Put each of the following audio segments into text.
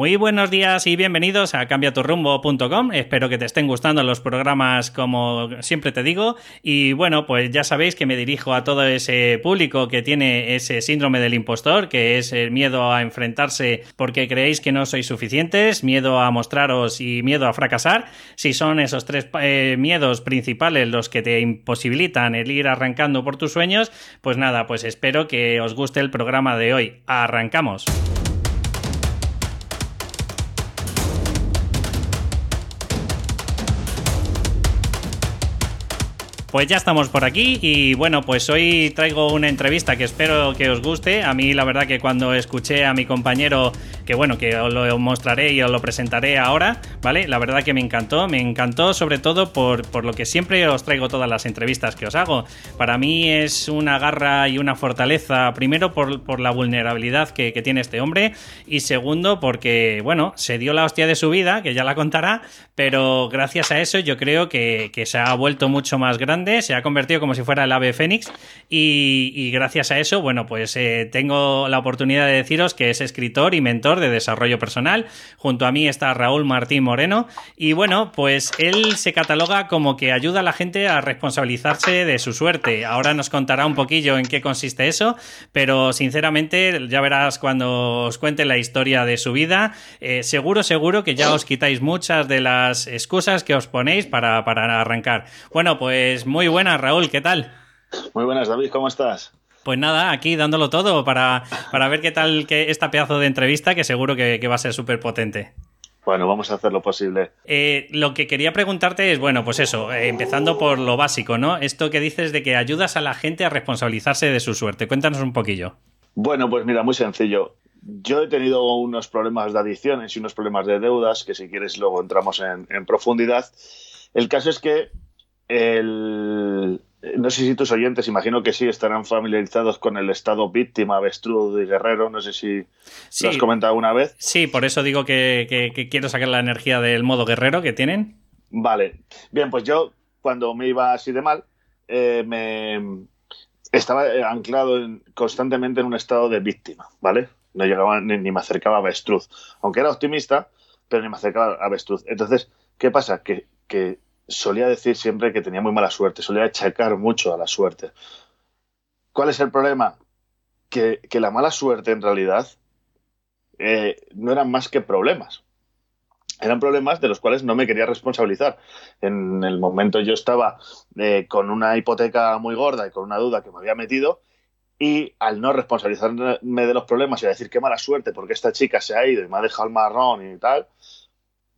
Muy buenos días y bienvenidos a cambiaturrumbo.com. Espero que te estén gustando los programas como siempre te digo. Y bueno, pues ya sabéis que me dirijo a todo ese público que tiene ese síndrome del impostor, que es el miedo a enfrentarse porque creéis que no sois suficientes, miedo a mostraros y miedo a fracasar. Si son esos tres eh, miedos principales los que te imposibilitan el ir arrancando por tus sueños, pues nada, pues espero que os guste el programa de hoy. Arrancamos. Pues ya estamos por aquí y bueno, pues hoy traigo una entrevista que espero que os guste. A mí la verdad que cuando escuché a mi compañero, que bueno, que os lo mostraré y os lo presentaré ahora, ¿vale? La verdad que me encantó, me encantó sobre todo por, por lo que siempre os traigo todas las entrevistas que os hago. Para mí es una garra y una fortaleza, primero por, por la vulnerabilidad que, tiene este hombre y segundo porque, bueno, se dio la hostia de su vida, que ya la contará, pero gracias a eso yo creo que, que se ha vuelto mucho más grande se ha convertido como si fuera el ave fénix y, gracias a eso, bueno, pues eh, tengo la oportunidad de deciros que es escritor y mentor de desarrollo personal. Junto a mí está Raúl Martín Moreno y bueno, pues él se cataloga como que ayuda a la gente a responsabilizarse de su suerte. Ahora nos contará un poquillo en qué consiste eso, pero sinceramente ya verás cuando os cuente la historia de su vida, eh, seguro, seguro que ya os quitáis muchas de las excusas que os ponéis para, para arrancar. Bueno, pues muy buenas, Raúl, ¿qué tal? Muy buenas, David, ¿cómo estás? Pues nada, aquí dándolo todo para, para ver qué tal que esta pedazo de entrevista que seguro que, va a ser súper potente. Bueno, vamos a hacer lo posible. Eh, lo que quería preguntarte es, bueno, pues eso, eh, empezando por lo básico, ¿no? Esto que dices de que ayudas a la gente a responsabilizarse de su suerte. Cuéntanos un poquillo. Bueno, pues mira, muy sencillo. Yo he tenido unos problemas de adicciones y unos problemas de deudas, que si quieres luego entramos en, en profundidad. El caso es que el, no sé si tus oyentes, imagino que sí, estarán familiarizados con el estado víctima, avestruz y guerrero. No sé si lo has comentado una vez. Sí, por eso digo que, quiero sacar la energía del modo guerrero que tienen. Vale. Bien, pues yo, cuando me iba así de mal, eh, me estaba anclado constantemente en un estado de víctima, ¿vale? No llegaba ni, me acercaba a avestruz. Aunque era optimista, pero ni me acercaba a avestruz. Entonces, ¿qué pasa? Que, que solía decir siempre que tenía muy mala suerte, solía achacar mucho a la suerte. ¿Cuál es el problema? Que, la mala suerte en realidad eh, no eran más que problemas. Eran problemas de los cuales no me quería responsabilizar. En el momento yo estaba eh, con una hipoteca muy gorda y con una duda que me había metido y al no responsabilizarme de los problemas y a decir qué mala suerte porque esta chica se ha ido y me ha dejado el marrón y tal,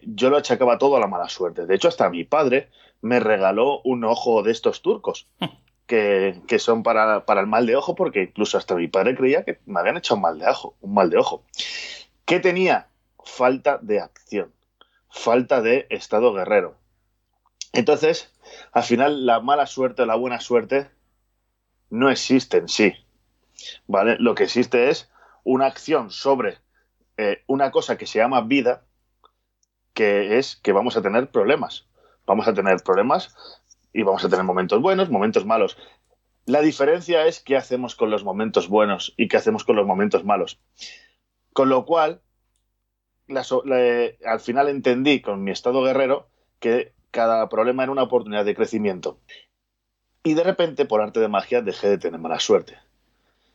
yo lo achacaba todo a la mala suerte. De hecho, hasta mi padre me regaló un ojo de estos turcos, que, son para, el mal de ojo, porque incluso hasta mi padre creía que me habían hecho un mal de ojo. Un mal de ojo. ¿Qué tenía? Falta de acción, falta de estado guerrero. Entonces, al final, la mala suerte o la buena suerte no existe en sí. ¿Vale? Lo que existe es una acción sobre eh, una cosa que se llama vida, es que vamos a tener problemas. Vamos a tener problemas y vamos a tener momentos buenos, momentos malos. La diferencia es qué hacemos con los momentos buenos y qué hacemos con los momentos malos. Con lo cual, al final entendí con mi estado guerrero que cada problema era una oportunidad de crecimiento. Y de repente, por arte de magia, dejé de tener mala suerte.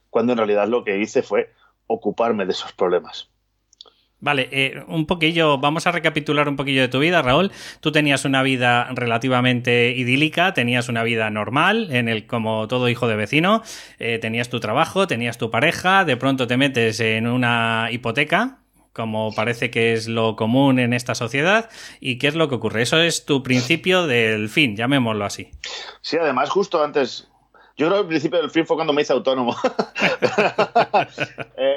Cuando en realidad lo que hice fue ocuparme de esos problemas. Vale, eh, un poquillo, vamos a recapitular un poquillo de tu vida, Raúl. Tú tenías una vida relativamente idílica, tenías una vida normal, en el como todo hijo de vecino, eh, tenías tu trabajo, tenías tu pareja, de pronto te metes en una hipoteca, como parece que es lo común en esta sociedad, y qué es lo que ocurre. Eso es tu principio del fin, llamémoslo así. Sí, además, justo antes, yo creo que el principio del fin fue cuando me hice autónomo. eh,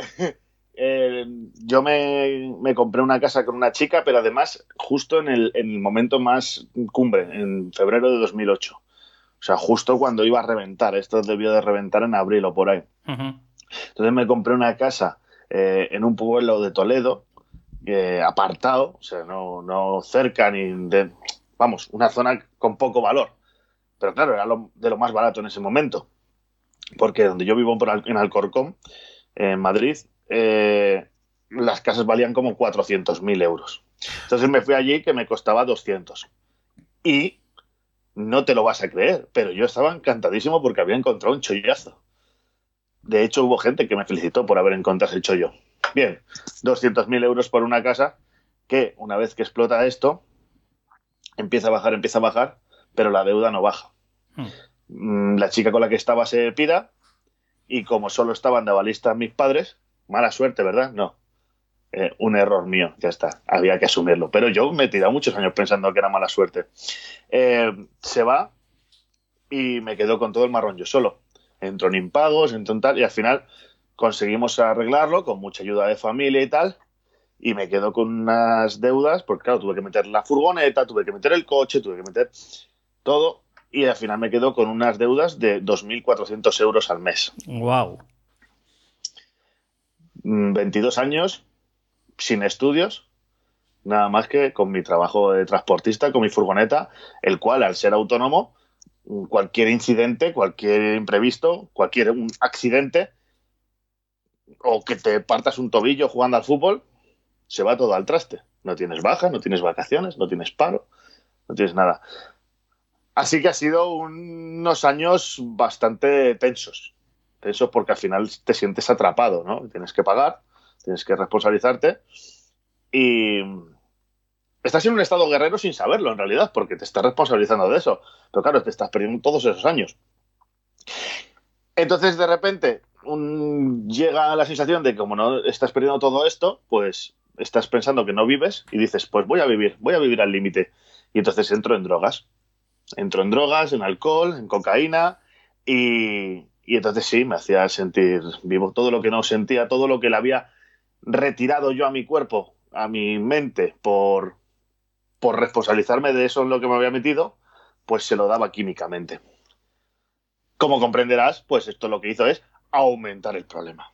eh, yo me, compré una casa con una chica, pero además justo en el, momento más cumbre, en febrero de 2008. O sea, justo cuando iba a reventar. Esto debió de reventar en abril o por ahí. Entonces me compré una casa eh, en un pueblo de Toledo, eh, apartado, o sea, no, no cerca ni de... Vamos, una zona con poco valor. Pero claro, era de lo más barato en ese momento. Porque donde yo vivo en Alcorcón, en Madrid, eh, las casas valían como 400.000 euros. Entonces me fui allí que me costaba 200. Y no te lo vas a creer, pero yo estaba encantadísimo porque había encontrado un chollazo. De hecho, hubo gente que me felicitó por haber encontrado el chollo. Bien, 200.000 euros por una casa que una vez que explota esto, empieza a bajar, empieza a bajar, pero la deuda no baja. Hmm. Mm, la chica con la que estaba se pida y como solo estaban de balista mis padres, mala suerte, ¿verdad? No. Eh, un error mío, ya está, había que asumirlo. Pero yo me he tirado muchos años pensando que era mala suerte. Eh, se va y me quedo con todo el marrón yo solo. Entro en impagos, entro en tal, y al final conseguimos arreglarlo con mucha ayuda de familia y tal. Y me quedo con unas deudas, porque claro, tuve que meter la furgoneta, tuve que meter el coche, tuve que meter todo. Y al final me quedo con unas deudas de 2.400 euros al mes. ¡Wow! 22 años, sin estudios, nada más que con mi trabajo de transportista, con mi furgoneta, el cual al ser autónomo, cualquier incidente, cualquier imprevisto, cualquier accidente, o que te partas un tobillo jugando al fútbol, se va todo al traste. No tienes baja, no tienes vacaciones, no tienes paro, no tienes nada. Así que ha sido unos años bastante tensos. Tensos porque al final te sientes atrapado, ¿no? Tienes que pagar, tienes que responsabilizarte y estás en un estado guerrero sin saberlo en realidad, porque te estás responsabilizando de eso. Pero claro, te estás perdiendo todos esos años. Entonces, de repente, llega la sensación de que como no estás perdiendo todo esto, pues estás pensando que no vives y dices, pues voy a vivir, voy a vivir al límite. Y entonces entro en drogas. Entro en drogas, en alcohol, en cocaína y, y entonces sí, me hacía sentir vivo. Todo lo que no sentía, todo lo que le había retirado yo a mi cuerpo, a mi mente, por, por responsabilizarme de eso en lo que me había metido, pues se lo daba químicamente. Como comprenderás, pues esto lo que hizo es aumentar el problema.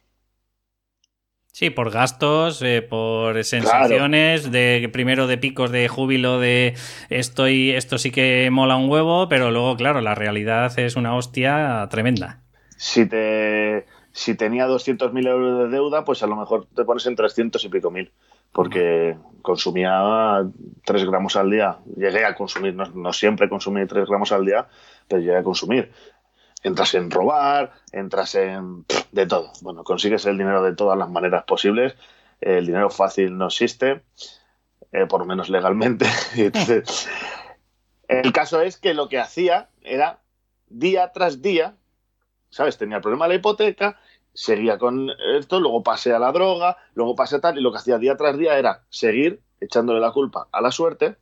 Sí, por gastos, eh, por sensaciones, de primero de picos de júbilo de estoy, esto sí que mola un huevo, pero luego, claro, la realidad es una hostia tremenda. Si te si tenía 200.000 euros de deuda, pues a lo mejor te pones en 300 y pico mil, porque consumía 3 gramos al día. Llegué a consumir, no, no siempre consumí 3 gramos al día, pero llegué a consumir entras en robar, entras en de todo. Bueno, consigues el dinero de todas las maneras posibles. El dinero fácil no existe, eh, por lo menos legalmente. el caso es que lo que hacía era día tras día, ¿sabes? Tenía el problema de la hipoteca, seguía con esto, luego pasé a la droga, luego pasé a tal, y lo que hacía día tras día era seguir echándole la culpa a la suerte,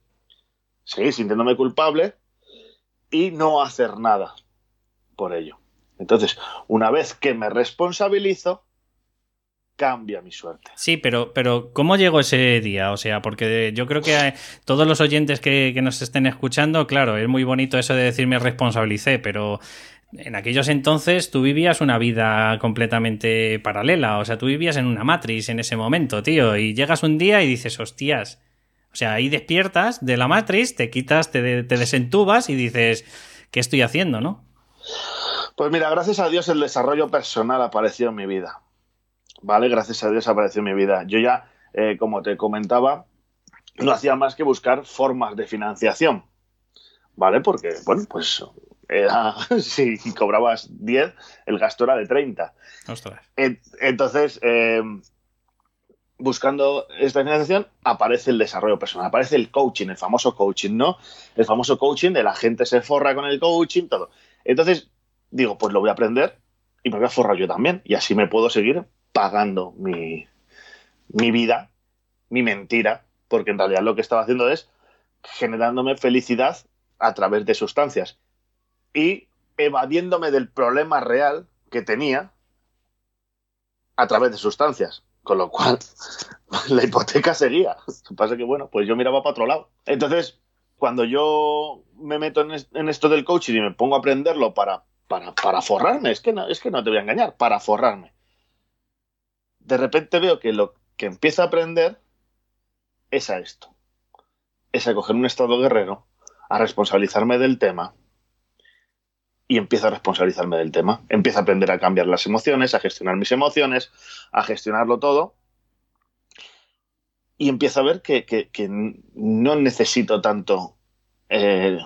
seguir sintiéndome culpable y no hacer nada por ello. Entonces, una vez que me responsabilizo, cambia mi suerte. Sí, pero, pero ¿cómo llegó ese día? O sea, porque yo creo que todos los oyentes que, que, nos estén escuchando, claro, es muy bonito eso de decirme responsabilicé, pero en aquellos entonces tú vivías una vida completamente paralela, o sea, tú vivías en una matriz en ese momento, tío, y llegas un día y dices, hostias, o sea, ahí despiertas de la matriz, te quitas, te, desentubas y dices, ¿qué estoy haciendo, no? Pues mira, gracias a Dios el desarrollo personal apareció en mi vida. ¿Vale? Gracias a Dios apareció en mi vida. Yo ya, eh, como te comentaba, no hacía más que buscar formas de financiación. ¿Vale? Porque, bueno, pues era, si cobrabas 10, el gasto era de 30. Ostras. Entonces, eh, buscando esta financiación, aparece el desarrollo personal, aparece el coaching, el famoso coaching, ¿no? El famoso coaching de la gente se forra con el coaching, todo. Entonces, digo, pues lo voy a aprender y me voy a forrar yo también. Y así me puedo seguir pagando mi, mi vida, mi mentira, porque en realidad lo que estaba haciendo es generándome felicidad a través de sustancias y evadiéndome del problema real que tenía a través de sustancias. Con lo cual, la hipoteca seguía. Lo que pasa que, bueno, pues yo miraba para otro lado. Entonces, cuando yo me meto en, esto del coaching y me pongo a aprenderlo para, para, forrarme, es que, no, es que no te voy a engañar, para forrarme. De repente veo que lo que empiezo a aprender es a esto. Es a coger un estado guerrero, a responsabilizarme del tema y empiezo a responsabilizarme del tema. Empiezo a aprender a cambiar las emociones, a gestionar mis emociones, a gestionarlo todo y empiezo a ver que, no necesito tanto eh,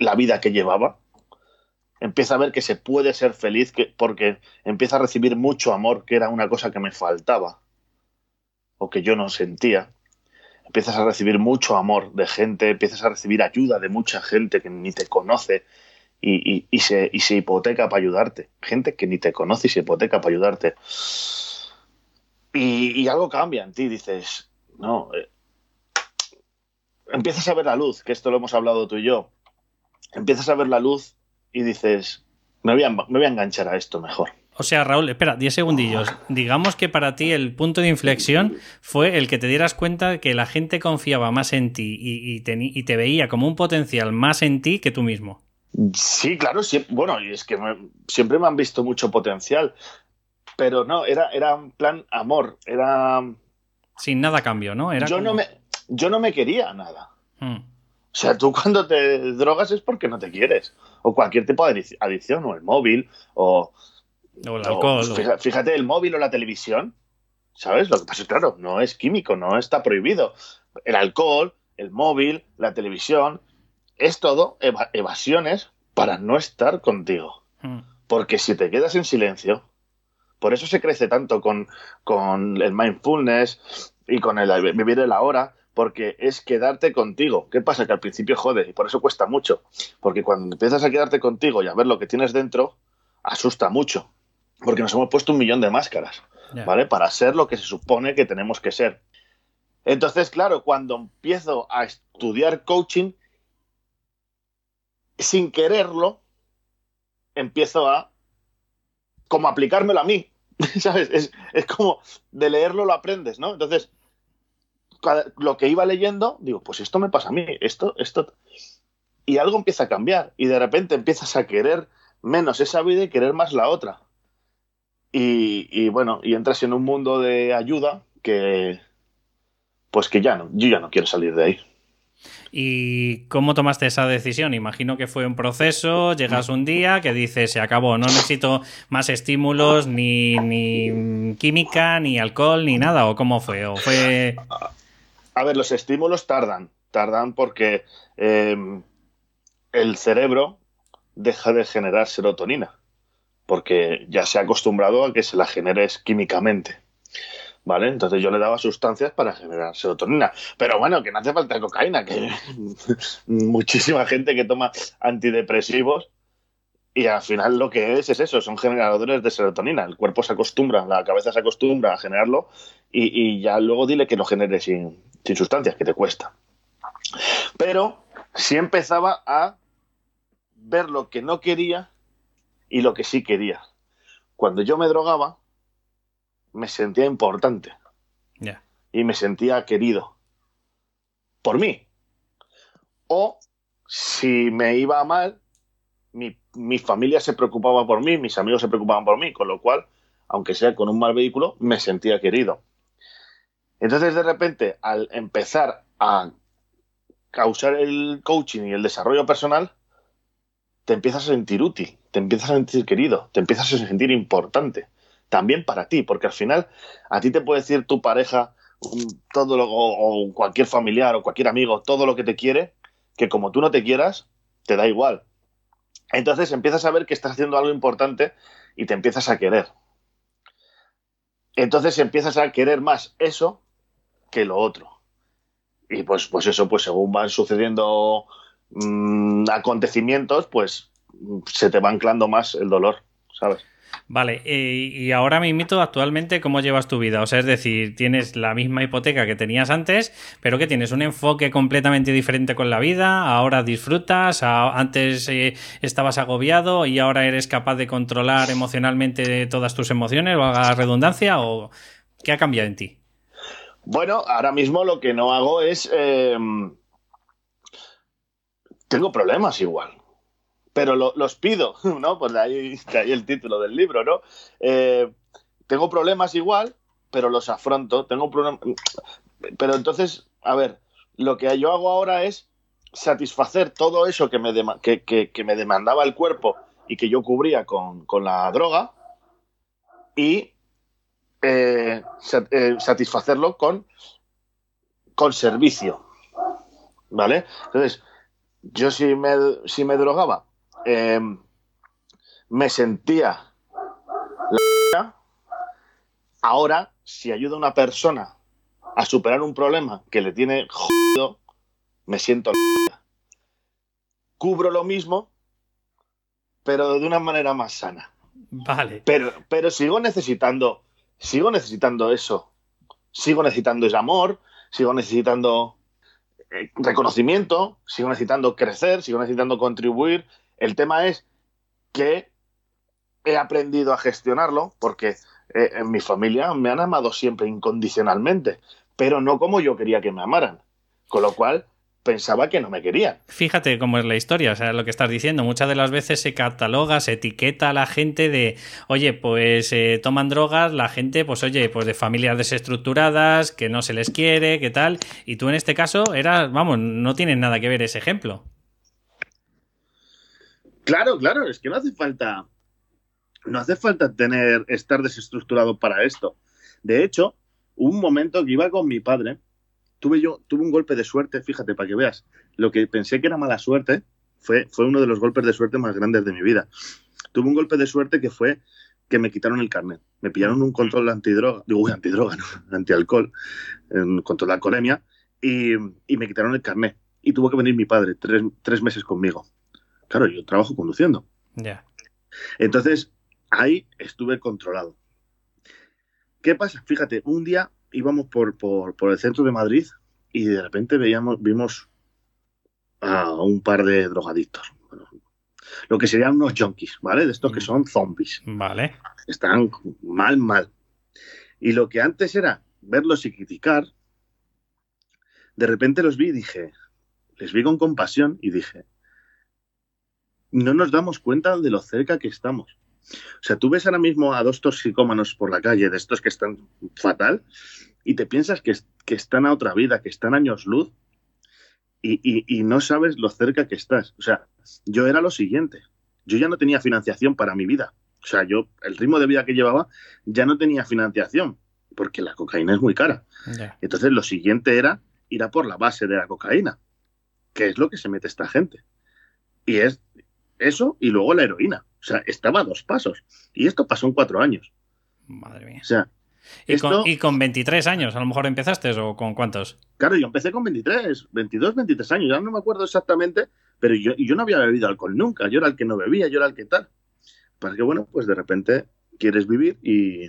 la vida que llevaba. Empieza a ver que se puede ser feliz que, porque empieza a recibir mucho amor, que era una cosa que me faltaba o que yo no sentía. Empiezas a recibir mucho amor de gente, empiezas a recibir ayuda de mucha gente que ni te conoce y, se, y se hipoteca para ayudarte. Gente que ni te conoce y se hipoteca para ayudarte. Y, algo cambia en ti, dices, no, eh, empiezas a ver la luz, que esto lo hemos hablado tú y yo, empiezas a ver la luz y dices, me voy a, enganchar a esto mejor. O sea, Raúl, espera, 10 segundillos. Digamos que para ti el punto de inflexión fue el que te dieras cuenta que la gente confiaba más en ti y, te, veía como un potencial más en ti que tú mismo. Sí, claro, sí, bueno, y es que siempre me han visto mucho potencial. Pero no, era, era un plan amor, era... Sin nada cambio, ¿no? Era yo, no me, yo no me quería nada. Hmm. O sea, tú cuando te drogas es porque no te quieres. O cualquier tipo de adicción, o el móvil, o... O el alcohol. fíjate, el móvil o la televisión, ¿sabes? Lo que pasa es, claro, no es químico, no está prohibido. El alcohol, el móvil, la televisión, es todo evasiones para no estar contigo. Hmm. Porque si te quedas en silencio, por eso se crece tanto con, el mindfulness y con el vivir el ahora, porque es quedarte contigo. ¿Qué pasa? Que al principio jode y por eso cuesta mucho. Porque cuando empiezas a quedarte contigo y a ver lo que tienes dentro, asusta mucho. Porque nos hemos puesto un millón de máscaras, ¿vale? Para ser lo que se supone que tenemos que ser. Entonces, claro, cuando empiezo a estudiar coaching, sin quererlo, empiezo a como aplicármelo a mí, ¿sabes? Es, como de leerlo lo aprendes, ¿no? Entonces, lo que iba leyendo, digo, pues esto me pasa a mí, esto, esto. Y algo empieza a cambiar y de repente empiezas a querer menos esa vida y querer más la otra. Y, y bueno, y entras en un mundo de ayuda que, pues que ya no, yo ya no quiero salir de ahí. ¿Y cómo tomaste esa decisión? Imagino que fue un proceso, llegas un día que dices, se acabó, no necesito más estímulos, ni, ni química, ni alcohol, ni nada, ¿o cómo fue? ¿O fue... A ver, los estímulos tardan, tardan porque em, el cerebro deja de generar serotonina, porque ya se ha acostumbrado a que se la generes químicamente. ¿Vale? Entonces yo le daba sustancias para generar serotonina. Pero bueno, que no hace falta cocaína, que muchísima gente que toma antidepresivos y al final lo que es es eso, son generadores de serotonina. El cuerpo se acostumbra, la cabeza se acostumbra a generarlo y, ya luego dile que lo genere sin, sin sustancias, que te cuesta. Pero sí empezaba a ver lo que no quería y lo que sí quería. Cuando yo me drogaba, me sentía importante. Y me sentía querido. Por mí. O si me iba mal, mi, mi, familia se preocupaba por mí, mis amigos se preocupaban por mí, con lo cual, aunque sea con un mal vehículo, me sentía querido. Entonces, de repente, al empezar a causar el coaching y el desarrollo personal, te empiezas a sentir útil, te empiezas a sentir querido, te empiezas a sentir importante también para ti, porque al final a ti te puede decir tu pareja todo lo, o, cualquier familiar o cualquier amigo todo lo que te quiere, que como tú no te quieras, te da igual. Entonces empiezas a ver que estás haciendo algo importante y te empiezas a querer. Entonces empiezas a querer más eso que lo otro. Y pues, pues eso, pues según van sucediendo mm, acontecimientos, pues se te va anclando más el dolor, ¿sabes? Vale, y ahora me invito actualmente, ¿cómo llevas tu vida? O sea, es decir, tienes la misma hipoteca que tenías antes, pero que tienes un enfoque completamente diferente con la vida, ahora disfrutas, antes eh, estabas agobiado y ahora eres capaz de controlar emocionalmente todas tus emociones, o haga redundancia, o qué ha cambiado en ti? Bueno, ahora mismo lo que no hago es... Eh, tengo problemas igual pero los pido, ¿no? Pues de ahí, el título del libro, ¿no? Eh, tengo problemas igual, pero los afronto. Tengo problemas. Pero entonces, a ver, lo que yo hago ahora es satisfacer todo eso que me, que, me demandaba el cuerpo y que yo cubría con, la droga y eh, eh, satisfacerlo con, con servicio. ¿Vale? Entonces, yo si me, si me drogaba, eh, me sentía la ahora, si ayuda a una persona a superar un problema que le tiene jodido, me siento la Cubro lo mismo, pero de una manera más sana. Vale. Pero, pero sigo necesitando, sigo necesitando eso. Sigo necesitando ese amor, sigo necesitando eh, reconocimiento, sigo necesitando crecer, sigo necesitando contribuir. El tema es que he aprendido a gestionarlo porque eh, en mi familia me han amado siempre incondicionalmente, pero no como yo quería que me amaran. Con lo cual, pensaba que no me querían. Fíjate cómo es la historia, o sea, lo que estás diciendo. Muchas de las veces se cataloga, se etiqueta a la gente de, oye, pues eh, toman drogas, la gente, pues oye, pues de familias desestructuradas, que no se les quiere, que tal. Y tú en este caso eras, vamos, no tienes nada que ver ese ejemplo. Claro, claro, es que no hace falta, no hace falta tener, estar desestructurado para esto. De hecho, un momento que iba con mi padre tuve yo, tuve un golpe de suerte, fíjate, para que veas, lo que pensé que era mala suerte fue, fue uno de los golpes de suerte más grandes de mi vida. Tuve un golpe de suerte que fue que me quitaron el carnet. Me pillaron un control antidroga, digo, antidroga, no, antialcohol, en, contra la alcoholemia, y, y, me quitaron el carnet. Y tuvo que venir mi padre tres, tres meses conmigo. Claro, yo trabajo conduciendo. Ya. Entonces, ahí estuve controlado. ¿Qué pasa? Fíjate, un día íbamos por, por, por, el centro de Madrid y de repente veíamos, vimos a un par de drogadictos. Bueno, lo que serían unos junkies, ¿vale? De estos que son zombies. Vale. Están mal, mal. Y lo que antes era verlos y criticar, de repente los vi y dije, les vi con compasión y dije, no nos damos cuenta de lo cerca que estamos. O sea, tú ves ahora mismo a dos toxicómanos por la calle, de estos que están fatal, y te piensas que, que están a otra vida, que están años luz, y, y, y, no sabes lo cerca que estás. O sea, yo era lo siguiente. Yo ya no tenía financiación para mi vida. O sea, yo, el ritmo de vida que llevaba, ya no tenía financiación, porque la cocaína es muy cara. Entonces, lo siguiente era ir a por la base de la cocaína, que es lo que se mete esta gente. Y es eso y luego la heroína. O sea, estaba a dos pasos. Y esto pasó en cuatro años. Madre mía. O sea, Y, esto- con, y con 23 años, a lo mejor empezaste o con cuántos. claro, yo empecé con 23, 22, 23 años, ya no me acuerdo exactamente, pero yo, yo no había bebido alcohol nunca. Yo era el que no bebía, yo era el que tal. Para que, bueno, pues de repente quieres vivir y,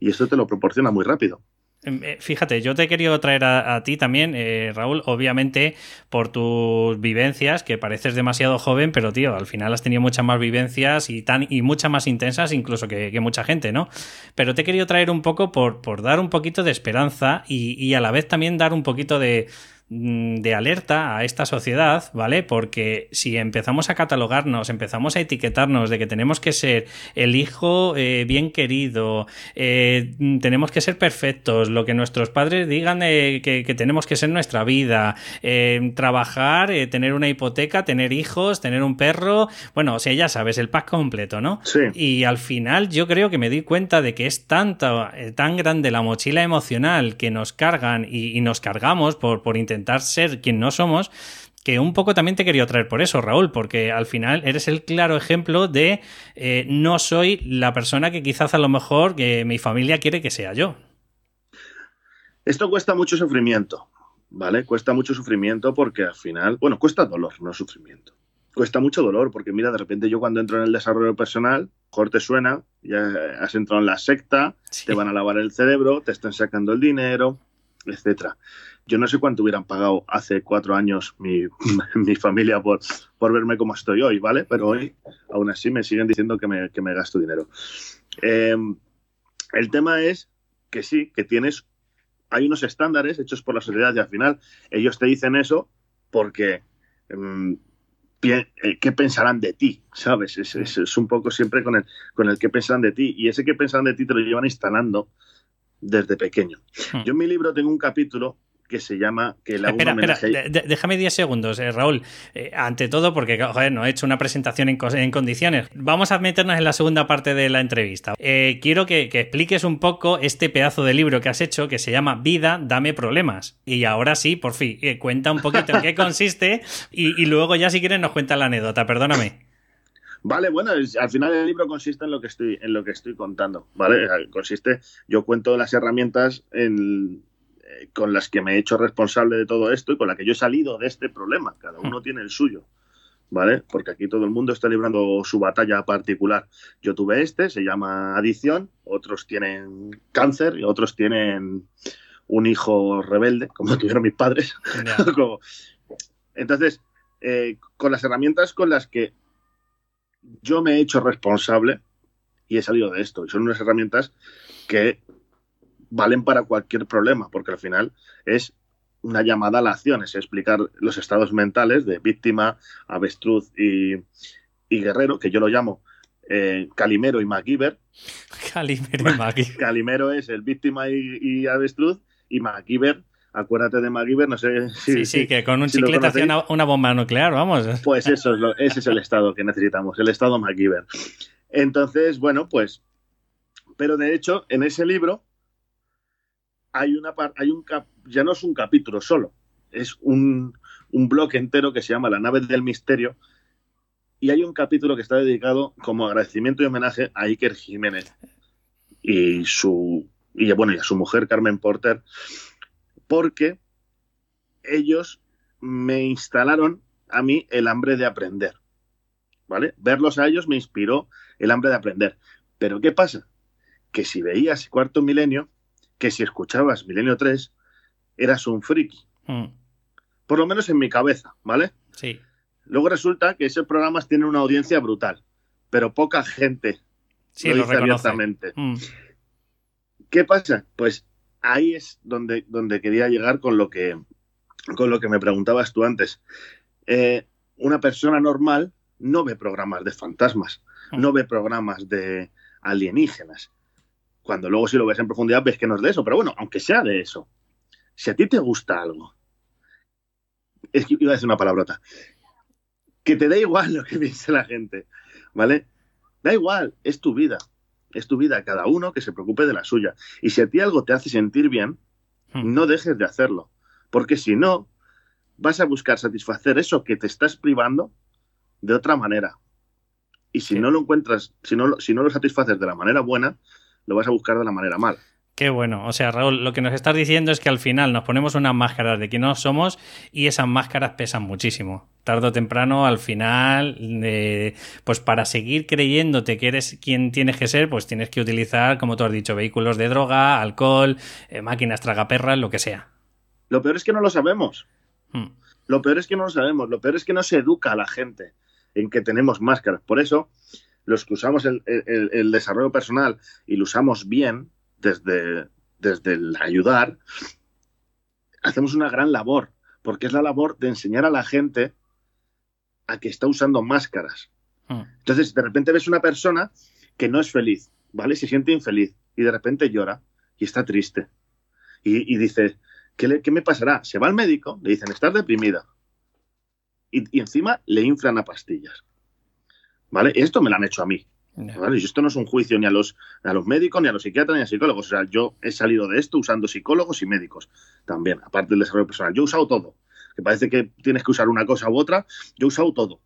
y esto te lo proporciona muy rápido. Em, eh, Fíjate, yo te he querido traer a, ti también, eh, Raúl, obviamente por tus vivencias, que pareces demasiado joven, pero tío, al final has tenido muchas más vivencias y tan y muchas más intensas incluso que, que mucha gente, ¿no? Pero te he querido traer un poco por, por dar un poquito de esperanza y, y a la vez también dar un poquito de, de alerta a esta sociedad, ¿vale? Porque si empezamos a catalogarnos, empezamos a etiquetarnos de que tenemos que ser el hijo eh, bien querido, eh, mm, tenemos que ser perfectos, lo que nuestros padres digan eh, que, que tenemos que ser nuestra vida, eh, trabajar, tener una hipoteca, tener hijos, tener un perro, bueno, o sea, ya sabes, el pack completo, ¿no? Sí. Y al final yo creo que me di cuenta de que es tanto, eh, tan grande la mochila emocional que nos cargan y, y nos cargamos por, por intentar ser quien no somos, que un poco también te quería traer por eso, Raúl, porque al final eres el claro ejemplo de eh, no soy la persona que quizás a lo mejor que mi familia quiere que sea yo. Esto cuesta mucho sufrimiento, ¿vale? Cuesta mucho sufrimiento porque al final, bueno, cuesta dolor, no sufrimiento. Cuesta mucho dolor porque mira, de repente yo cuando entro en el desarrollo personal, mejor te suena, ya has entrado en la secta, Sí. te van a lavar el cerebro, te están sacando el dinero, etcétera. Yo no sé cuánto hubieran pagado hace cuatro años mi, mi familia por, por verme como estoy hoy, ¿vale? Pero hoy, aún así, me siguen diciendo que me, que me gasto dinero. Eh, el tema es que sí, que tienes hay unos estándares hechos por la sociedad y al final ellos te dicen eso porque pie- eh, qué pensarán de ti, ¿sabes? Es, es- es un poco siempre con el, con el qué pensarán de ti y ese qué pensarán de ti te lo llevan instalando desde pequeño. Hmm. Yo en mi libro tengo un capítulo que se llama que la espera, espera, déjame 10 segundos, eh, Raúl. Eh, ante todo, porque joder, no he hecho una presentación en, en, condiciones. Vamos a meternos en la segunda parte de la entrevista. Eh, quiero que, expliques un poco este pedazo de libro que has hecho que se llama Vida, dame problemas. Y ahora sí, por fin, cuenta un poquito en qué consiste y, y luego ya si quieres nos cuenta la anécdota, perdóname. Vale, bueno, al final el libro consiste en lo que estoy, en lo que estoy contando, ¿vale? Consiste, yo cuento las herramientas en, con las que me he hecho responsable de todo esto y con las que yo he salido de este problema. Cada uno tiene el suyo, ¿vale? Porque aquí todo el mundo está librando su batalla particular. Yo tuve este, se llama adicción, otros tienen cáncer y otros tienen un hijo rebelde, como tuvieron mis padres. Entonces, eh, con las herramientas con las que yo me he hecho responsable y he salido de esto. Y son unas herramientas que valen para cualquier problema, porque al final es una llamada a la acción, es explicar los estados mentales de víctima, avestruz y, guerrero, que yo lo llamo eh, Calimero y MacGyver. Calimero y MacGyver. Calimero es el víctima y, avestruz, y MacGyver, acuérdate de MacGyver, no sé si. Sí, sí, que con un chiclete hacía una, bomba nuclear, vamos. Pues eso es lo, ese es el estado que necesitamos, el estado MacGyver. Entonces, bueno, pues. Pero de hecho, en ese libro hay una hay un ya no es un capítulo solo, es un, un bloque entero que se llama La nave del misterio y hay un capítulo que está dedicado como agradecimiento y homenaje a Iker Jiménez y su y bueno y a su mujer Carmen Porter porque ellos me instalaron a mí el hambre de aprender vale verlos a ellos me inspiró el hambre de aprender. Pero qué pasa que si veías cuarto milenio que si escuchabas Milenio 3 eras un friki. Hmm. Por lo menos en mi cabeza, ¿vale? Sí. Luego resulta que esos programas tienen una audiencia brutal, pero poca gente sí, lo, dice abiertamente. Hmm. ¿Qué pasa? Pues ahí es donde, donde quería llegar con lo que, con lo que me preguntabas tú antes. Eh, una persona normal no ve programas de fantasmas, hmm. no ve programas de alienígenas, cuando luego si lo ves en profundidad ves que no es de eso, pero bueno, aunque sea de eso, si a ti te gusta algo, es que iba a decir una palabrota, que te da igual lo que piense la gente, ¿vale? Da igual, es tu vida, es tu vida, cada uno que se preocupe de la suya. Y si a ti algo te hace sentir bien, hmm. no dejes de hacerlo, porque si no, vas a buscar satisfacer eso que te estás privando de otra manera. Y si no lo encuentras, si no, si no lo satisfaces de la manera buena, lo vas a buscar de la manera mal. Qué bueno. O sea, Raúl, lo que nos estás diciendo es que al final nos ponemos unas máscaras de quien no somos y esas máscaras pesan muchísimo. Tardo o temprano, al final, pues para seguir creyéndote que eres quien tienes que ser, pues tienes que utilizar, como tú has dicho, vehículos de droga, alcohol, eh, máquinas tragaperras, lo que sea. Lo peor es que no lo sabemos. Hmm. Lo peor es que no lo sabemos. Lo peor es que no se educa a la gente en que tenemos máscaras. Por eso, los que usamos el, desarrollo personal y lo usamos bien desde, desde el ayudar, hacemos una gran labor, porque es la labor de enseñar a la gente a que está usando máscaras. Hmm. Entonces, de repente ves una persona que no es feliz, ¿vale? Se siente infeliz y de repente llora y está triste. Y, dice, ¿qué, ¿qué, me pasará? Se va al médico, le dicen, estás deprimida. Y, y encima le inflan a pastillas. ¿Vale? Esto me lo han hecho a mí. ¿vale? Y esto no es un juicio ni a los, a los médicos, ni a los psiquiatras, ni a los psicólogos. O sea, yo he salido de esto usando psicólogos y médicos también, aparte del desarrollo personal. Yo he usado todo. Que parece que tienes que usar una cosa u otra. Yo he usado todo.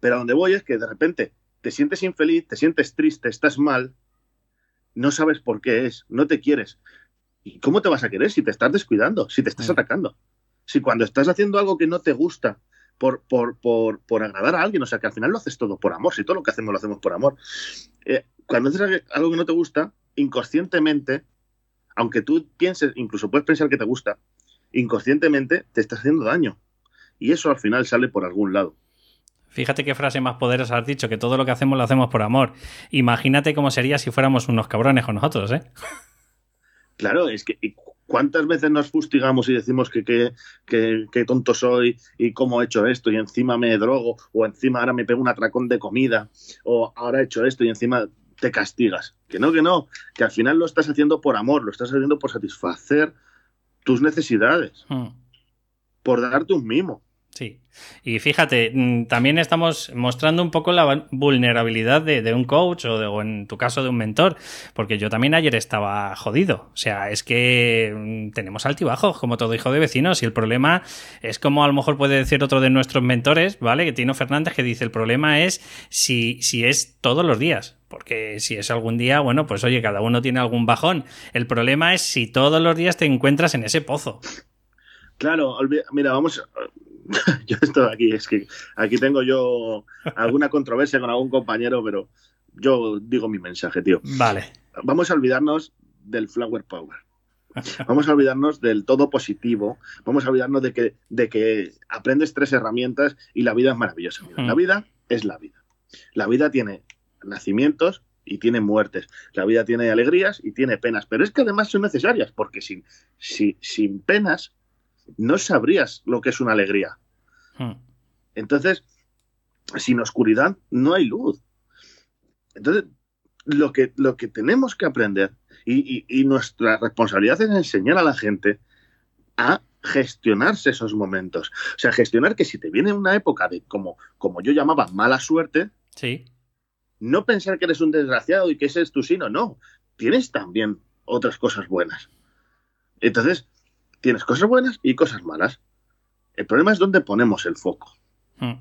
Pero a donde voy es que de repente te sientes infeliz, te sientes triste, estás mal, no sabes por qué es, no te quieres. ¿Y cómo te vas a querer si te estás descuidando, si te estás atacando? Si cuando estás haciendo algo que no te gusta, por, por, por, por, agradar a alguien. O sea, que al final lo haces todo por amor. Si todo lo que hacemos lo hacemos por amor. Eh, cuando haces algo que no te gusta, inconscientemente, aunque tú pienses, incluso puedes pensar que te gusta, inconscientemente te estás haciendo daño. Y eso al final sale por algún lado. Fíjate qué frase más poderosa has dicho, que todo lo que hacemos lo hacemos por amor. Imagínate cómo sería si fuéramos unos cabrones con nosotros, ¿eh? Claro, es que ¿Cuántas veces nos fustigamos y decimos que qué tonto soy y cómo he hecho esto y encima me drogo o encima ahora me pego un atracón de comida o ahora he hecho esto y encima te castigas? Que no, que no, que al final lo estás haciendo por amor, lo estás haciendo por satisfacer tus necesidades, Mm. por darte un mimo. Sí. Y fíjate, mm, también estamos mostrando un poco la vulnerabilidad de, un coach o, de- o en tu caso de un mentor, porque yo también ayer estaba jodido. O sea, es que mm, tenemos altibajos, como todo hijo de vecinos, y el problema es como a lo mejor puede decir otro de nuestros mentores, ¿vale? Que Tino Fernández, que dice, el problema es si, si es todos los días. Porque si es algún día, bueno, pues oye, cada uno tiene algún bajón. El problema es si todos los días te encuentras en ese pozo. Claro, mira, vamos. Yo estoy aquí, es que aquí tengo yo alguna controversia con algún compañero, pero yo digo mi mensaje, tío. Vale. Vamos a olvidarnos del flower power. Vamos a olvidarnos del todo positivo. Vamos a olvidarnos de que, de que aprendes tres herramientas y la vida es maravillosa. Mira, Mm. La vida es la vida. La vida tiene nacimientos y tiene muertes. La vida tiene alegrías y tiene penas. Pero es que además son necesarias, porque sin, si- sin penas no sabrías lo que es una alegría. Mm. Entonces, sin oscuridad no hay luz. Entonces, lo que, lo que tenemos que aprender y, y- y nuestra responsabilidad es enseñar a la gente a gestionarse esos momentos. O sea, gestionar que si te viene una época de, como, como yo llamaba, mala suerte, Sí. no pensar que eres un desgraciado y que ese es tu sino, no. Tienes también otras cosas buenas. Entonces, tienes cosas buenas y cosas malas. El problema es dónde ponemos el foco. Mm.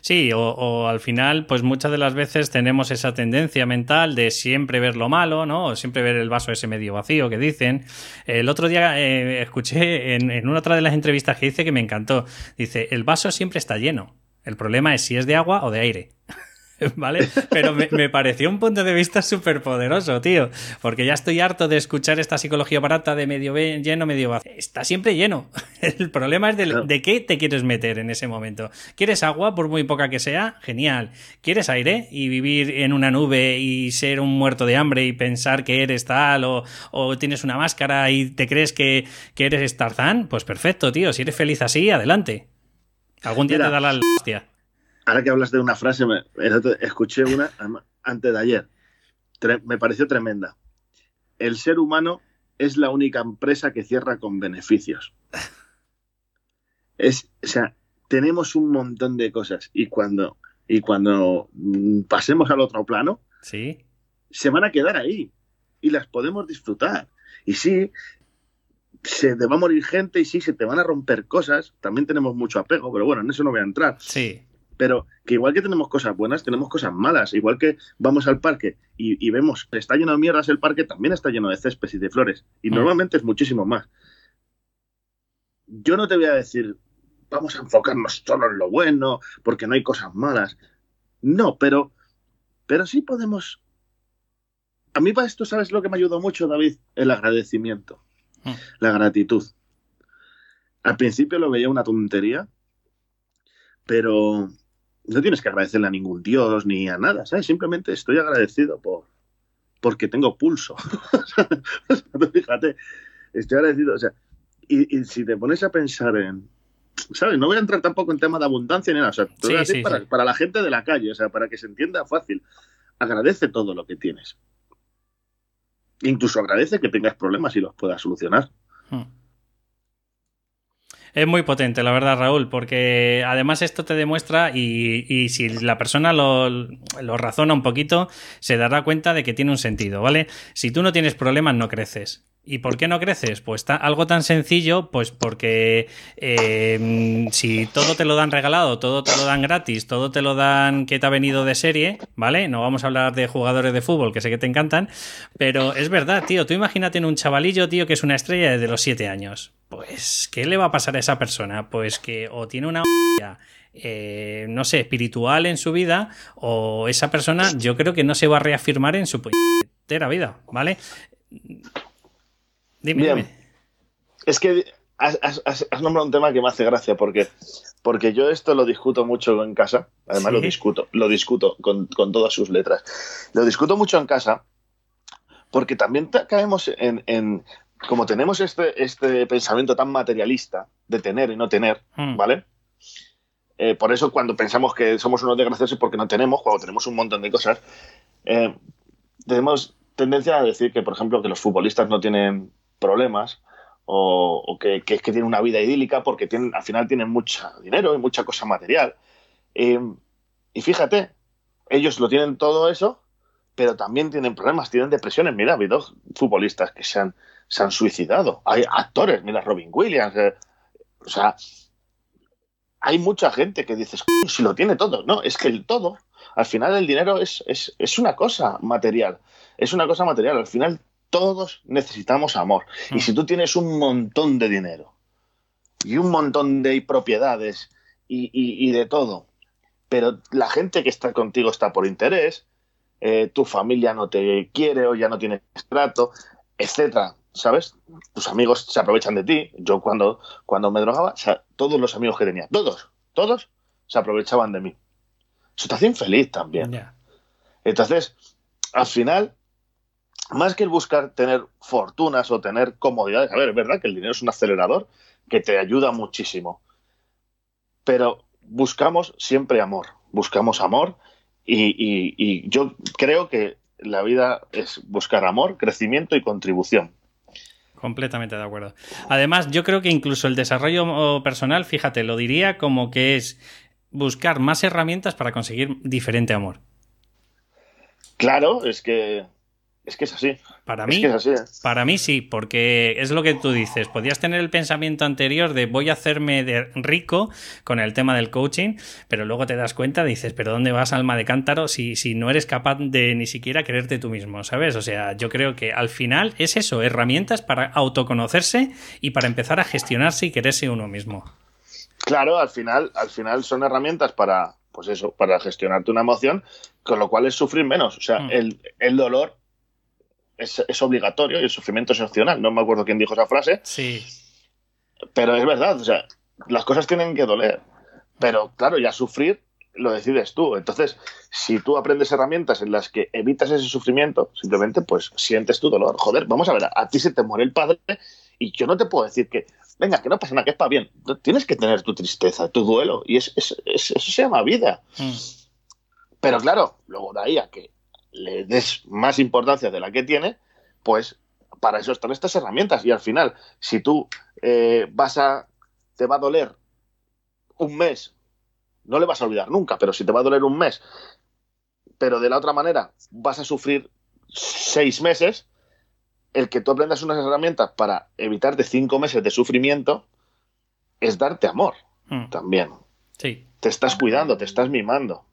Sí, o, al final, pues muchas de las veces tenemos esa tendencia mental de siempre ver lo malo, ¿no? O siempre ver el vaso ese medio vacío que dicen. El otro día eh, escuché en, en una otra de las entrevistas que hice que me encantó. Dice, el vaso siempre está lleno. El problema es si es de agua o de aire. ¿Vale? Pero me, me pareció un punto de vista súper poderoso, tío. Porque ya estoy harto de escuchar esta psicología barata de medio lleno, medio vacío. Está siempre lleno. El problema es de, Claro. de qué te quieres meter en ese momento. ¿Quieres agua, por muy poca que sea? Genial. ¿Quieres aire y vivir en una nube y ser un muerto de hambre y pensar que eres tal? O, o tienes una máscara y te crees que, que eres Tarzán? Pues perfecto, tío. Si eres feliz así, adelante. Algún día Mira. te da la hostia. Ahora que hablas de una frase, me, escuché una antes de ayer. Tre- me pareció tremenda. El ser humano es la única empresa que cierra con beneficios. Es, o sea, tenemos un montón de cosas y cuando, y cuando mm, pasemos al otro plano, Sí. se van a quedar ahí y las podemos disfrutar. Y sí, se te va a morir gente y sí, se te van a romper cosas. También tenemos mucho apego, pero bueno, en eso no voy a entrar. Sí. Pero que igual que tenemos cosas buenas, tenemos cosas malas. Igual que vamos al parque y, y vemos que está lleno de mierdas el parque, también está lleno de césped y de flores. Y Mm. normalmente es muchísimo más. Yo no te voy a decir, vamos a enfocarnos solo en lo bueno, porque no hay cosas malas. No, pero, pero sí podemos. A mí para esto, ¿sabes lo que me ayudó mucho, David? El agradecimiento, Mm. la gratitud. Al principio lo veía una tontería, pero no tienes que agradecerle a ningún dios ni a nada, ¿sabes? Simplemente estoy agradecido por porque tengo pulso. O sea, tú fíjate, estoy agradecido, o sea, y, y si te pones a pensar en, ¿sabes? No voy a entrar tampoco en tema de abundancia ni nada, o sea, Sí, decir sí, para, sí. para la gente de la calle, o sea, para que se entienda fácil, agradece todo lo que tienes. Incluso agradece que tengas problemas y los puedas solucionar. Hmm. Es muy potente, la verdad, Raúl, porque además esto te demuestra y, y si la persona lo, lo razona un poquito, se dará cuenta de que tiene un sentido, ¿vale? Si tú no tienes problemas, no creces. ¿Y por qué no creces? Pues algo tan sencillo, pues porque eh, si todo te lo dan regalado, todo te lo dan gratis, todo te lo dan que te ha venido de serie, ¿vale? No vamos a hablar de jugadores de fútbol, que sé que te encantan, pero es verdad, tío. Tú imagínate en un chavalillo, tío, que es una estrella desde los 7 años. Pues, ¿qué le va a pasar a esa persona? Pues que o tiene una eh, no sé, espiritual en su vida, o esa persona yo creo que no se va a reafirmar en su puñetera vida, ¿vale? Dime, Bien. dime. Es que has, has- nombrado un tema que me hace gracia porque, porque yo esto lo discuto mucho en casa. Además, Sí. lo discuto, lo discuto con, con todas sus letras. Lo discuto mucho en casa porque también ta- caemos en, en- como tenemos este, este pensamiento tan materialista de tener y no tener, Hmm. ¿vale? Eh, por eso cuando pensamos que somos unos desgraciados es porque no tenemos, cuando tenemos un montón de cosas, eh, tenemos tendencia a decir que, por ejemplo, que los futbolistas no tienen problemas o, que, que, tienen una vida idílica porque tienen, al final tienen mucho dinero y mucha cosa material. Eh, y fíjate, ellos lo tienen todo eso, pero también tienen problemas, tienen depresiones. Mira, ha habido futbolistas que se han, se han suicidado. Hay actores, mira, Robin Williams. Eh, o sea, hay mucha gente que dices, si lo tiene todo. No, es que el todo, al final el dinero es, es, es una cosa material. Es una cosa material. Al final todos necesitamos amor. Y mm. si tú tienes un montón de dinero y un montón de propiedades y, de todo, pero la gente que está contigo está por interés, eh, tu familia no te quiere o ya no tienes trato, etcétera, ¿sabes? Tus amigos se aprovechan de ti. Yo cuando, cuando me drogaba, todos los amigos que tenía, todos, todos se aprovechaban de mí. Eso te hace infeliz también. Entonces, al final, más que el buscar tener fortunas o tener comodidades, a ver, es verdad que el dinero es un acelerador que te ayuda muchísimo, pero buscamos siempre amor, buscamos amor y, yo creo que la vida es buscar amor, crecimiento y contribución. Completamente de acuerdo. Además, yo creo que incluso el desarrollo personal, fíjate, lo diría como que es buscar más herramientas para conseguir diferente amor. Claro, es que es que es así. Para mí, ¿eh? para mí sí, porque es lo que tú dices. Podías tener el pensamiento anterior de voy a hacerme de rico con el tema del coaching, pero luego te das cuenta, dices, pero ¿dónde vas, alma de cántaro, si, si no eres capaz de ni siquiera quererte tú mismo, ¿sabes? O sea, yo creo que al final es eso, herramientas para autoconocerse y para empezar a gestionarse y quererse uno mismo. Claro, al final, al final son herramientas para, pues eso, para gestionarte una emoción, con lo cual es sufrir menos. O sea, mm. el, el dolor es, obligatorio y el sufrimiento es opcional. No me acuerdo quién dijo esa frase. Sí. Pero es verdad, o sea, las cosas tienen que doler. Pero claro, ya sufrir lo decides tú. Entonces, si tú aprendes herramientas en las que evitas ese sufrimiento, simplemente pues sientes tu dolor. Joder, vamos a ver, a ti se te muere el padre y yo no te puedo decir que, venga, que no pasa nada, que es para bien. Tienes que tener tu tristeza, tu duelo y es, eso se llama vida. Mm. Pero claro, luego de ahí a que le des más importancia de la que tiene, pues para eso están estas herramientas. Y al final, si tú eh, vas a. te va a doler un mes, no le vas a olvidar nunca, pero si te va a doler un mes, pero de la otra manera vas a sufrir seis meses, el que tú aprendas unas herramientas para evitarte cinco meses de sufrimiento es darte amor mm. también. Sí. Te estás cuidando, te estás mimando.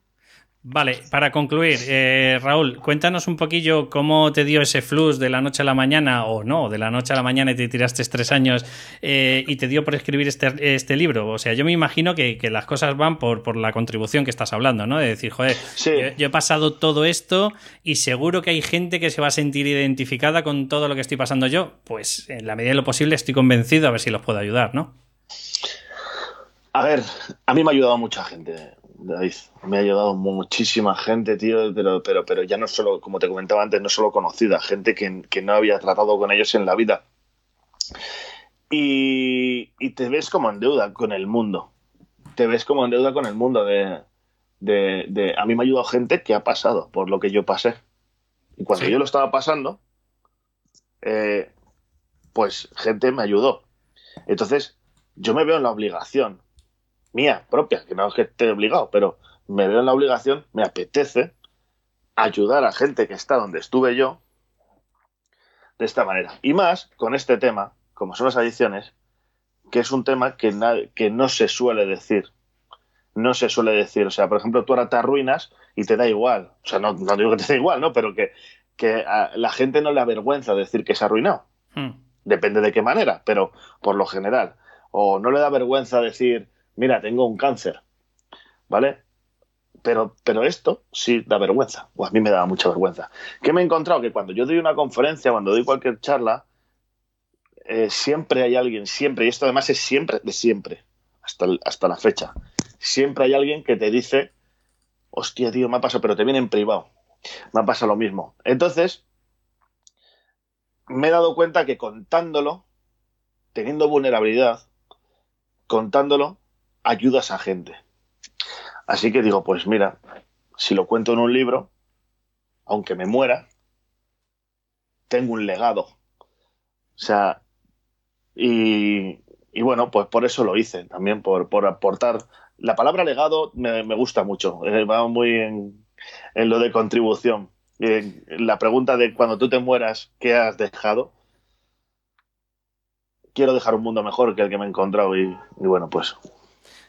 Vale, para concluir, eh, Raúl, cuéntanos un poquillo cómo te dio ese flux de la noche a la mañana, o no, de la noche a la mañana y te tiraste tres años eh, y te dio por escribir este, este, libro. O sea, yo me imagino que, las cosas van por, por, la contribución que estás hablando, ¿no? De decir, joder, yo, he pasado todo esto y seguro que hay gente que se va a sentir identificada con todo lo que estoy pasando yo. Pues en la medida de lo posible estoy convencido a ver si los puedo ayudar, ¿no? A ver, a mí me ha ayudado mucha gente David. Me ha ayudado muchísima gente, tío, pero, pero, pero ya no solo, como te comentaba antes, no solo conocida, gente que, no había tratado con ellos en la vida. Y, te ves como en deuda con el mundo. Te ves como en deuda con el mundo. De, de, a mí me ha ayudado gente que ha pasado por lo que yo pasé. Y cuando yo lo estaba pasando, eh, pues gente me ayudó. Entonces, yo me veo en la obligación mía propia, que no es que esté obligado, pero me veo en la obligación, me apetece ayudar a gente que está donde estuve yo de esta manera. Y más con este tema, como son las adicciones, que es un tema que, que no se suele decir. No se suele decir. O sea, por ejemplo, tú ahora te arruinas y te da igual. O sea, no, digo que te da igual, ¿no? Pero que, que a la gente no le avergüenza decir que se ha arruinado. Hmm. Depende de qué manera, pero por lo general. O no le da vergüenza decir, mira, tengo un cáncer, ¿vale? Pero, pero esto sí da vergüenza, o a mí me da mucha vergüenza. ¿Qué me he encontrado? Que cuando yo doy una conferencia, cuando doy cualquier charla, eh, siempre hay alguien, siempre, y esto además es siempre, de siempre, hasta, hasta la fecha, siempre hay alguien que te dice, hostia, tío, me ha pasado, pero te viene en privado, me ha pasado lo mismo. Entonces, me he dado cuenta que contándolo, teniendo vulnerabilidad, contándolo, ayudas a gente. Así que digo, pues mira, si lo cuento en un libro, aunque me muera, tengo un legado. O sea, Y, bueno, pues por eso lo hice, también por, por aportar. La palabra legado me, gusta mucho, eh, va muy en, en, lo de contribución. la pregunta de cuando tú te mueras, ¿qué has dejado? Quiero dejar un mundo mejor que el que me he encontrado y bueno, pues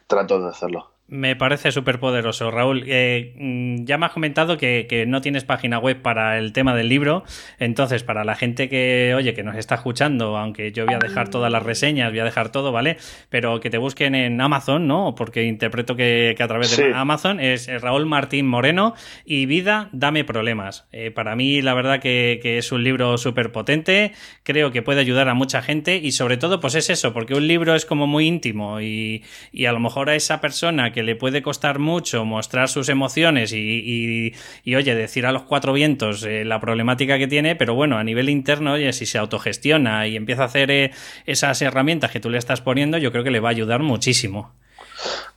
trato de hacerlo. Me parece súper poderoso, Raúl. Eh, mm, ya me has comentado que, no tienes página web para el tema del libro. Entonces, para la gente que, oye, que nos está escuchando, aunque yo voy a dejar todas las reseñas, voy a dejar todo, ¿vale? Pero que te busquen en Amazon, ¿no? Porque interpreto que, a través de Amazon es Raúl Martín Moreno y Vida, dame problemas. Eh, para mí, la verdad que, es un libro súper potente. Creo que puede ayudar a mucha gente y sobre todo, pues es eso, porque un libro es como muy íntimo y, y a lo mejor a esa persona que le puede costar mucho mostrar sus emociones y, oye, decir a los cuatro vientos eh, la problemática que tiene, pero bueno, a nivel interno, oye, si se autogestiona y empieza a hacer eh, esas herramientas que tú le estás poniendo, yo creo que le va a ayudar muchísimo.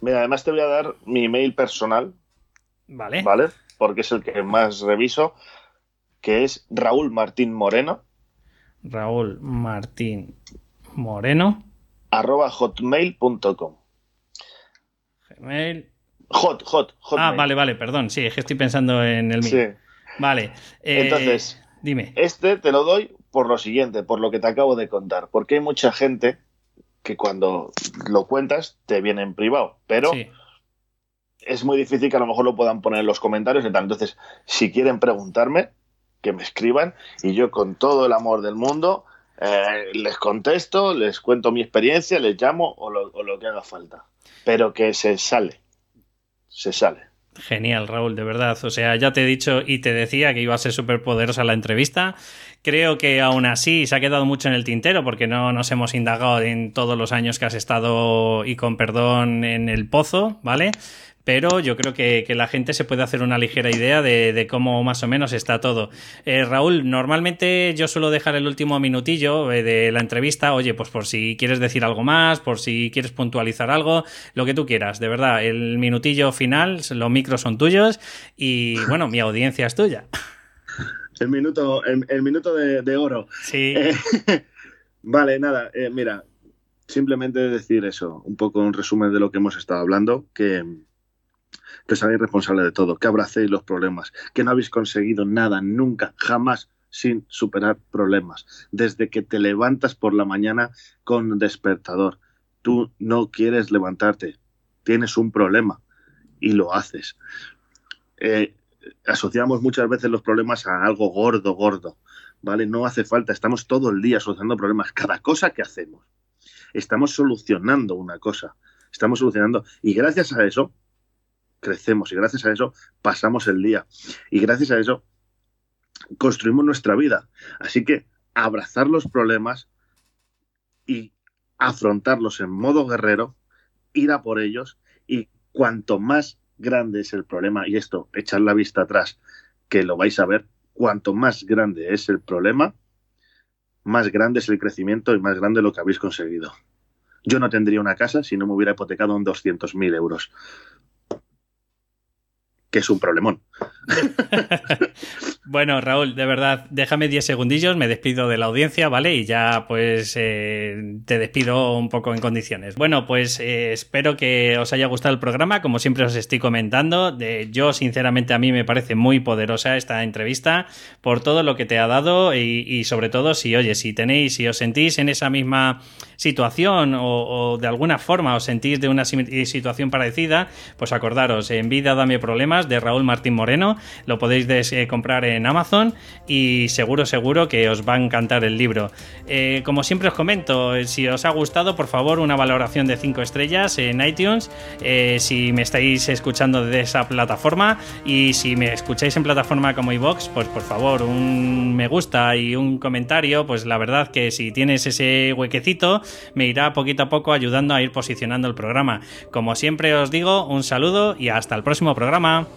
Mira, además te voy a dar mi email personal. Vale. Vale, porque es el que más reviso, que es Raúl Martín Moreno. Raúl Martín Moreno. arroba hotmail.com. Gmail. Hot, hot, hot. Ah, vale, vale, perdón. Sí, es que estoy pensando en el mío. Sí. Vale. Eh, Entonces, dime. Este te lo doy por lo siguiente, por lo que te acabo de contar. Porque hay mucha gente que cuando lo cuentas te viene en privado, pero es muy difícil que a lo mejor lo puedan poner en los comentarios y tal. Entonces, si quieren preguntarme, que me escriban y yo con todo el amor del mundo eh, les contesto, les cuento mi experiencia, les llamo o lo que haga falta pero que se sale. Se sale. Genial, Raúl, de verdad. O sea, ya te he dicho y te decía que iba a ser súper poderosa la entrevista. Creo que aún así se ha quedado mucho en el tintero porque no nos hemos indagado en todos los años que has estado, y con perdón, en el pozo, ¿vale? Pero yo creo que, la gente se puede hacer una ligera idea de, cómo más o menos está todo. Eh, Raúl, normalmente yo suelo dejar el último minutillo eh, de la entrevista, oye, pues por si quieres decir algo más, por si quieres puntualizar algo, lo que tú quieras, de verdad, el minutillo final, los micros son tuyos y bueno, mi audiencia es tuya. El minuto, el, minuto de, oro. Sí. Eh, vale, nada, mira, simplemente decir eso, un poco un resumen de lo que hemos estado hablando, que que sabéis responsable de todo, que abracéis los problemas, que no habéis conseguido nada nunca, jamás sin superar problemas. Desde que te levantas por la mañana con despertador, tú no quieres levantarte, tienes un problema y lo haces. Eh, asociamos muchas veces los problemas a algo gordo, gordo, ¿vale? No hace falta, estamos todo el día asociando problemas, cada cosa que hacemos. Estamos solucionando una cosa, estamos solucionando, y gracias a eso crecemos y gracias a eso pasamos el día y gracias a eso construimos nuestra vida. Así que abrazar los problemas y afrontarlos en modo guerrero, ir a por ellos y cuanto más grande es el problema, y esto, echar la vista atrás, que lo vais a ver, cuanto más grande es el problema, más grande es el crecimiento y más grande lo que habéis conseguido. Yo no tendría una casa si no me hubiera hipotecado en 200.000 euros que es un problemón. bueno, Raúl, de verdad, déjame 10 segundillos, me despido de la audiencia, ¿vale? Y ya pues eh, te despido un poco en condiciones. Bueno, pues eh, espero que os haya gustado el programa, como siempre os estoy comentando. De, yo, sinceramente, a mí me parece muy poderosa esta entrevista por todo lo que te ha dado y, sobre todo si, oye, si tenéis, si os sentís en esa misma situación o, de alguna forma os sentís de una situación parecida, pues acordaros, en vida dame problemas de Raúl Martín Moreno, lo podéis eh, comprar en Amazon y seguro, seguro que os va a encantar el libro. Eh, como siempre os comento, eh, si os ha gustado, por favor, una valoración de 5 estrellas en iTunes, si me estáis escuchando de esa plataforma y si me escucháis en plataforma como iVox, pues por favor, un me gusta y un comentario, pues la verdad que si tienes ese huequecito, me irá poquito a poco ayudando a ir posicionando el programa. Como siempre os digo, un saludo y hasta el próximo programa.